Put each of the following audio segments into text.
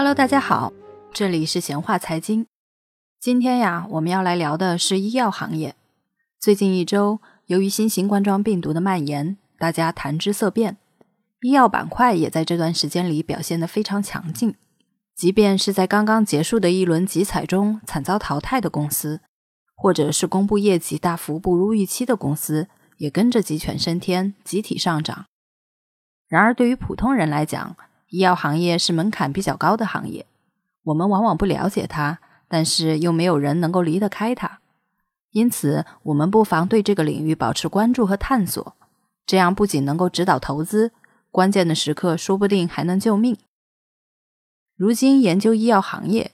Hello，大家好，这里是闲话财经。今天呀，我们要来聊的是医药行业。最近一周，由于新型冠状病毒的蔓延，大家谈之色变，医药板块也在这段时间里表现得非常强劲。即便是在刚刚结束的一轮集采中惨遭淘汰的公司，或者是公布业绩大幅不如预期的公司，也跟着鸡犬升天，集体上涨。然而，对于普通人来讲，医药行业是门槛比较高的行业，我们往往不了解它，但是又没有人能够离得开它。因此，我们不妨对这个领域保持关注和探索，这样不仅能够指导投资，关键的时刻说不定还能救命。如今研究医药行业，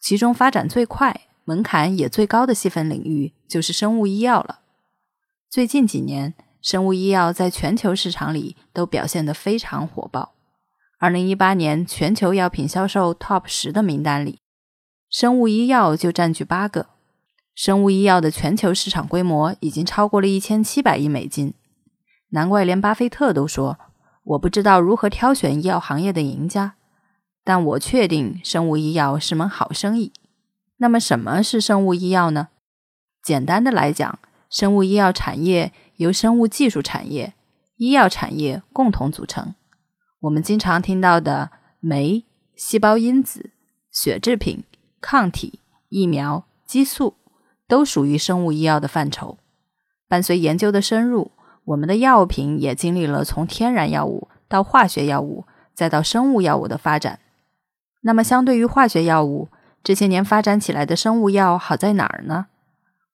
其中发展最快、门槛也最高的细分领域就是生物医药了。最近几年，生物医药在全球市场里都表现得非常火爆。二零一八年全球药品销售 TOP 十的名单里，生物医药就占据八个。生物医药的全球市场规模已经超过了一千七百亿美金，难怪连巴菲特都说：“我不知道如何挑选医药行业的赢家。”但我确定生物医药是门好生意。那么，什么是生物医药呢？简单的来讲，生物医药产业由生物技术产业、医药产业共同组成。我们经常听到的酶、细胞因子、血制品、抗体、疫苗、激素，都属于生物医药的范畴。伴随研究的深入，我们的药品也经历了从天然药物到化学药物，再到生物药物的发展。那么，相对于化学药物，这些年发展起来的生物药好在哪儿呢？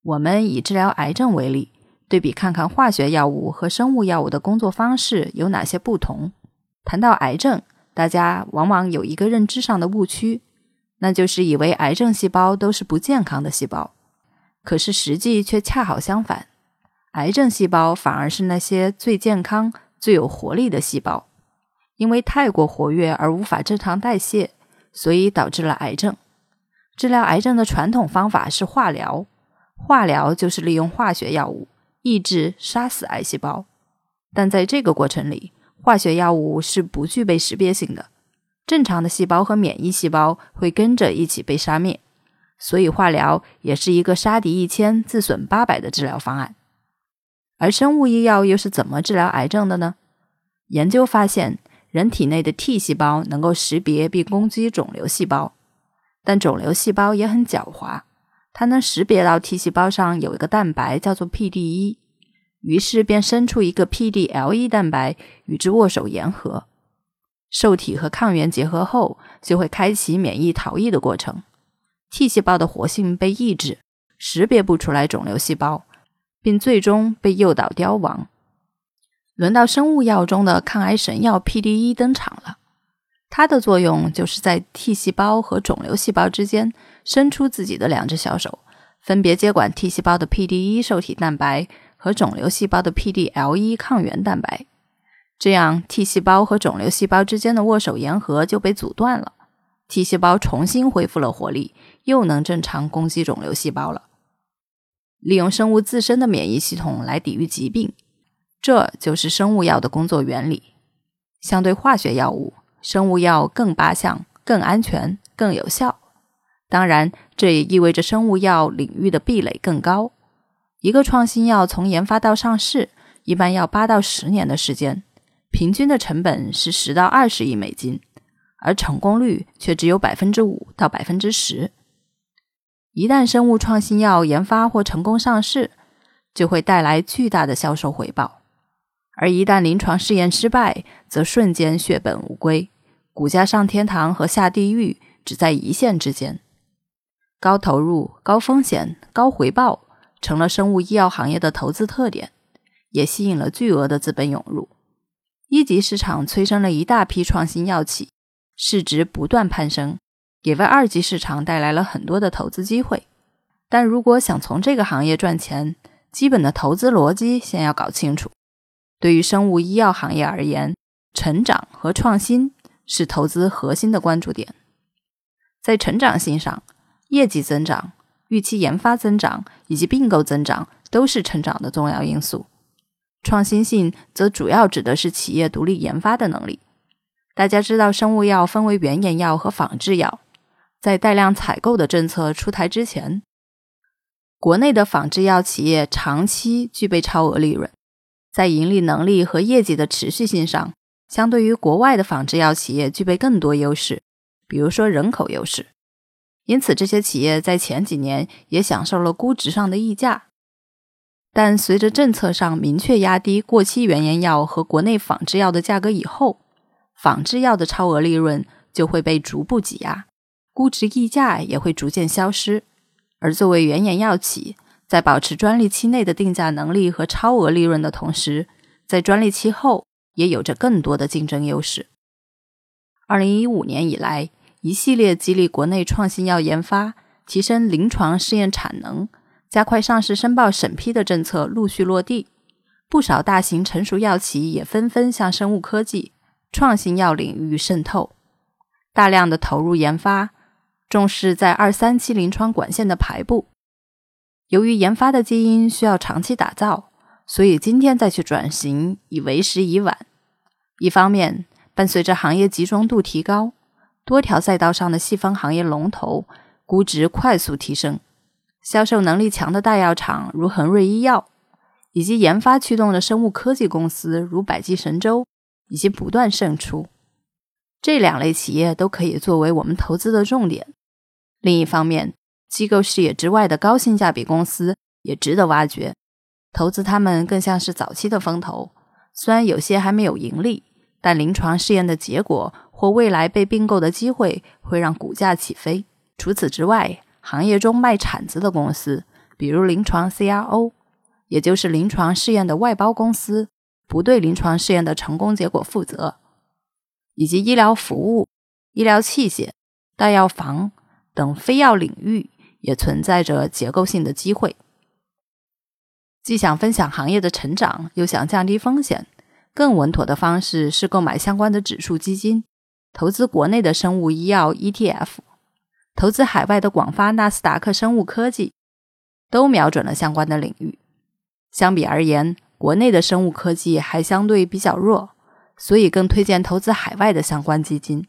我们以治疗癌症为例，对比看看化学药物和生物药物的工作方式有哪些不同。谈到癌症，大家往往有一个认知上的误区，那就是以为癌症细胞都是不健康的细胞。可是实际却恰好相反，癌症细胞反而是那些最健康、最有活力的细胞，因为太过活跃而无法正常代谢。所以导致了癌症。治疗癌症的传统方法是化疗，化疗就是利用化学药物抑制、杀死癌细胞。但在这个过程里，化学药物是不具备识别性的，正常的细胞和免疫细胞会跟着一起被杀灭。所以化疗也是一个杀敌一千自损八百的治疗方案。而生物医药又是怎么治疗癌症的呢？研究发现。人体内的 T 细胞能够识别并攻击肿瘤细胞，但肿瘤细胞也很狡猾，它能识别到 T 细胞上有一个蛋白叫做 PD-1，于是便生出一个 PD-L1 蛋白与之握手言和，受体和抗原结合后就会开启免疫逃逸的过程，T 细胞的活性被抑制，识别不出来肿瘤细胞，并最终被诱导凋亡。轮到生物药中的抗癌神药 PD-1 登场了，它的作用就是在 T 细胞和肿瘤细胞之间伸出自己的两只小手，分别接管 T 细胞的 PD-1 受体蛋白和肿瘤细胞的 PD-L1 抗原蛋白，这样 T 细胞和肿瘤细胞之间的握手言和就被阻断了，T 细胞重新恢复了活力，又能正常攻击肿瘤细胞了。利用生物自身的免疫系统来抵御疾病。这就是生物药的工作原理。相对化学药物，生物药更八项、更安全、更有效。当然，这也意味着生物药领域的壁垒更高。一个创新药从研发到上市，一般要八到十年的时间，平均的成本是十到二十亿美金，而成功率却只有百分之五到百分之十。一旦生物创新药研发或成功上市，就会带来巨大的销售回报。而一旦临床试验失败，则瞬间血本无归，股价上天堂和下地狱只在一线之间。高投入、高风险、高回报成了生物医药行业的投资特点，也吸引了巨额的资本涌入。一级市场催生了一大批创新药企，市值不断攀升，也为二级市场带来了很多的投资机会。但如果想从这个行业赚钱，基本的投资逻辑先要搞清楚。对于生物医药行业而言，成长和创新是投资核心的关注点。在成长性上，业绩增长、预期研发增长以及并购增长都是成长的重要因素。创新性则主要指的是企业独立研发的能力。大家知道，生物药分为原研药和仿制药。在带量采购的政策出台之前，国内的仿制药企业长期具备超额利润，在盈利能力和业绩的持续性上，相对于国外的仿制药企业具备更多优势，比如说人口优势。因此，这些企业在前几年也享受了估值上的溢价。但随着政策上明确压低过期原研药和国内仿制药的价格以后，仿制药的超额利润就会被逐步挤压，估值溢价也会逐渐消失。而作为原研药企，在保持专利期内的定价能力和超额利润的同时，在专利期后也有着更多的竞争优势。二零一五年以来，一系列激励国内创新药研发、提升临床试验产能、加快上市申报审批的政策陆续落地，不少大型成熟药企也纷纷向生物科技。创新药领域渗透，大量的投入研发，重视在二三期临床管线的排布。由于研发的基因需要长期打造，所以今天再去转型已为时已晚。一方面，伴随着行业集中度提高，多条赛道上的细分行业龙头估值快速提升，销售能力强的大药厂如恒瑞医药，以及研发驱动的生物科技公司如百济神州。已经不断胜出，这两类企业都可以作为我们投资的重点。另一方面，机构视野之外的高性价比公司也值得挖掘，投资他们更像是早期的风投。虽然有些还没有盈利，但临床试验的结果或未来被并购的机会会让股价起飞。除此之外，行业中卖铲子的公司，比如临床 CRO，也就是临床试验的外包公司。不对临床试验的成功结果负责，以及医疗服务、医疗器械、大药房等非药领域也存在着结构性的机会。既想分享行业的成长，又想降低风险，更稳妥的方式是购买相关的指数基金，投资国内的生物医药 ETF，投资海外的广发纳斯达克生物科技，都瞄准了相关的领域。相比而言，国内的生物科技还相对比较弱，所以更推荐投资海外的相关基金。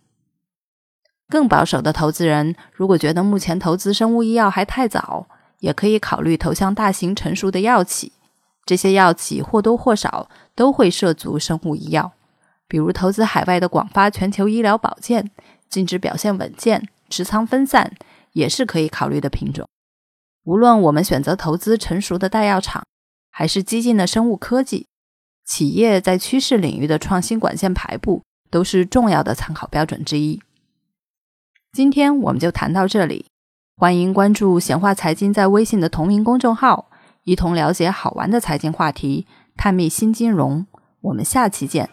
更保守的投资人如果觉得目前投资生物医药还太早，也可以考虑投向大型成熟的药企。这些药企或多或少都会涉足生物医药，比如投资海外的广发全球医疗保健，净值表现稳健，持仓分散，也是可以考虑的品种。无论我们选择投资成熟的大药厂。还是激进的生物科技企业在趋势领域的创新管线排布，都是重要的参考标准之一。今天我们就谈到这里，欢迎关注闲话财经在微信的同名公众号，一同了解好玩的财经话题，探秘新金融。我们下期见。